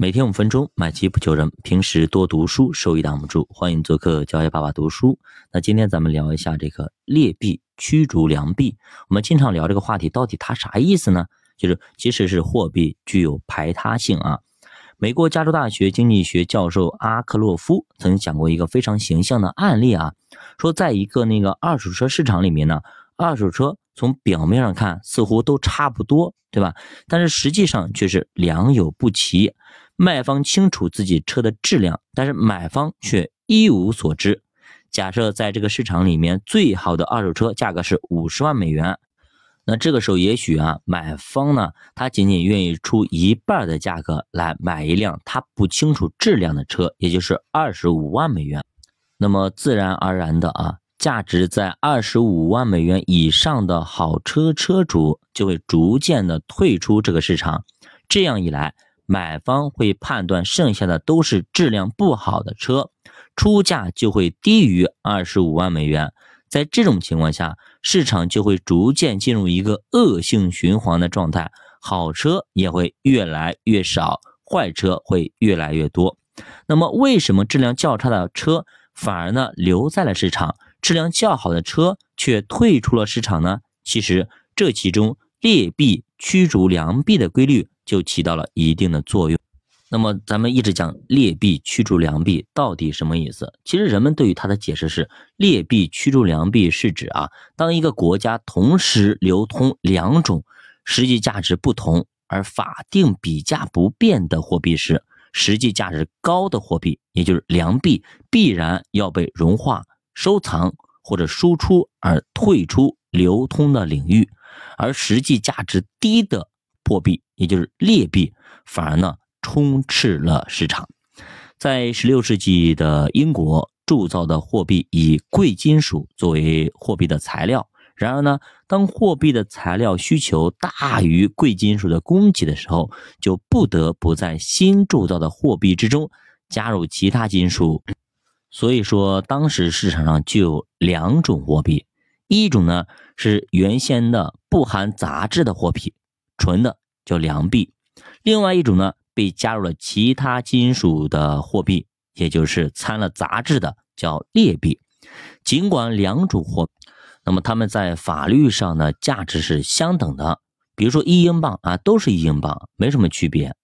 每天五分钟，买基不求人。平时多读书，收益挡不住。欢迎做客教育爸爸读书。那今天咱们聊一下这个劣币驱逐良币。我们经常聊这个话题，到底它啥意思呢？就是其实是货币具有排他性啊。美国加州大学经济学教授阿克洛夫曾经讲过一个非常形象的案例啊，说在一个那个二手车市场里面呢，二手车从表面上看似乎都差不多，对吧？但是实际上却是良莠不齐。卖方清楚自己车的质量，但是买方却一无所知。假设在这个市场里面，最好的二手车价格是五十万美元。那这个时候，也许啊，买方呢，他仅仅愿意出一半的价格来买一辆他不清楚质量的车，也就是二十五万美元。那么自然而然的啊，价值在二十五万美元以上的好车车主就会逐渐的退出这个市场。这样一来，买方会判断剩下的都是质量不好的车，出价就会低于二十五万美元。在这种情况下，市场就会逐渐进入一个恶性循环的状态，好车也会越来越少，坏车会越来越多。那么，为什么质量较差的车反而呢留在了市场，质量较好的车却退出了市场呢？其实，这其中劣币驱逐良币的规律就起到了一定的作用。那么，咱们一直讲劣币驱逐良币到底什么意思？其实人们对于它的解释是，劣币驱逐良币是指啊，当一个国家同时流通两种实际价值不同而法定比价不变的货币时，实际价值高的货币，也就是良币，必然要被融化、收藏或者输出而退出流通的领域，而实际价值低的货币，也就是劣币，反而呢。充斥了市场。在十六世纪的英国铸造的货币以贵金属作为货币的材料。然而呢，当货币的材料需求大于贵金属的供给的时候，就不得不在新铸造的货币之中加入其他金属。所以说，当时市场上就有两种货币：一种呢是原先的不含杂质的货币，纯的叫良币；另外一种呢。被加入了其他金属的货币，也就是掺了杂质的，叫劣币。尽管两种货，那么它们在法律上呢价值是相等的，比如说一英镑啊，都是一英镑，没什么区别。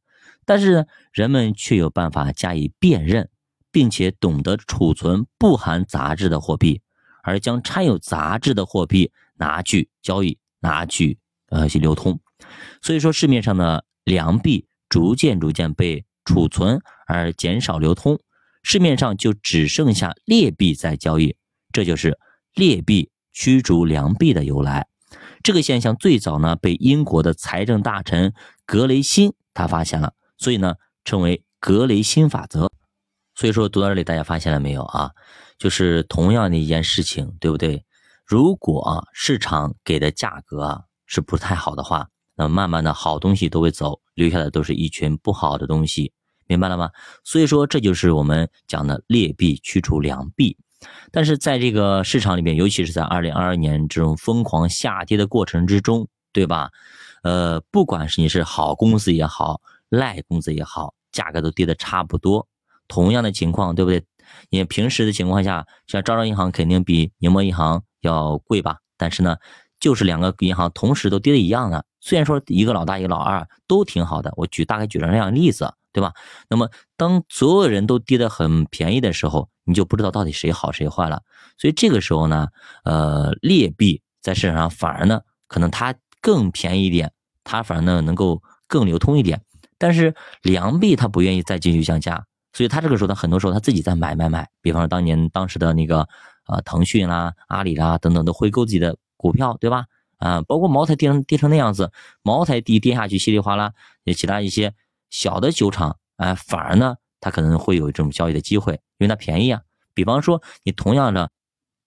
但是，人们却有办法加以辨认，并且懂得储存不含杂质的货币，而将掺有杂质的货币拿去交易，拿去呃去流通。所以说市面上的良币。逐渐逐渐被储存而减少流通，市面上就只剩下劣币在交易，这就是劣币驱逐良币的由来。这个现象最早呢被英国的财政大臣格雷辛他发现了，所以呢称为格雷辛法则。所以说读到这里，大家发现了没有啊？就是同样的一件事情，对不对？如果啊市场给的价格啊是不太好的话。那慢慢的好东西都会走，留下的都是一群不好的东西，明白了吗？所以说这就是我们讲的劣币驱逐良币。但是在这个市场里面，尤其是在二零二二年这种疯狂下跌的过程之中，对吧？呃，不管是你是好公司也好，赖公司也好，价格都跌的差不多。同样的情况，对不对？你平时的情况下，像招商银行肯定比宁波银行要贵吧？但是呢，就是两个银行同时都跌的一样的。虽然说一个老大一个老二都挺好的，我举大概举了这样例子，对吧？那么当所有人都跌得很便宜的时候，你就不知道到底谁好谁坏了。所以这个时候呢，呃，劣币在市场上反而呢，可能它更便宜一点，它反而呢能够更流通一点。但是良币它不愿意再继续降价，所以它这个时候呢，很多时候它自己在买买买。比方说当年当时的那个呃腾讯啦、阿里啦等等都回购自己的股票，对吧？啊，包括茅台跌成跌成那样子，茅台跌跌下去稀里哗啦，也其他一些小的酒厂，哎，反而呢，它可能会有这种交易的机会，因为它便宜啊。比方说，你同样的，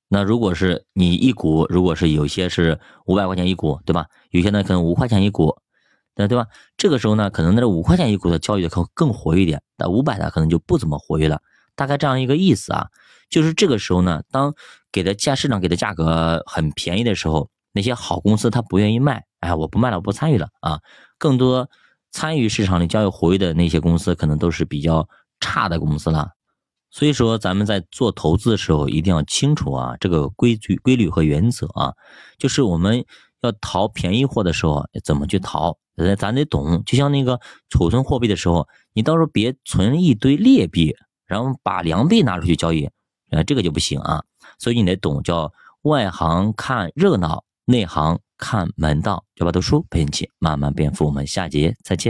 那如果是你一股，如果是有些是五百块钱一股，对吧？有些呢可能五块钱一股，那对吧？这个时候呢，可能那五块钱一股的交易的可更活跃一点，但五百的可能就不怎么活跃了。大概这样一个意思啊，就是这个时候呢，当给的价市场给的价格很便宜的时候。那些好公司他不愿意卖，哎，我不卖了，我不参与了啊。更多参与市场里交易活跃的那些公司，可能都是比较差的公司了。所以说，咱们在做投资的时候，一定要清楚啊这个规矩、规律和原则啊，就是我们要淘便宜货的时候，怎么去淘，咱咱得懂。就像那个储存货币的时候，你到时候别存一堆劣币，然后把良币拿出去交易，啊，这个就不行啊。所以你得懂，叫外行看热闹，内行看门道。对吧读书陪你一起慢慢变富，我们下节再见。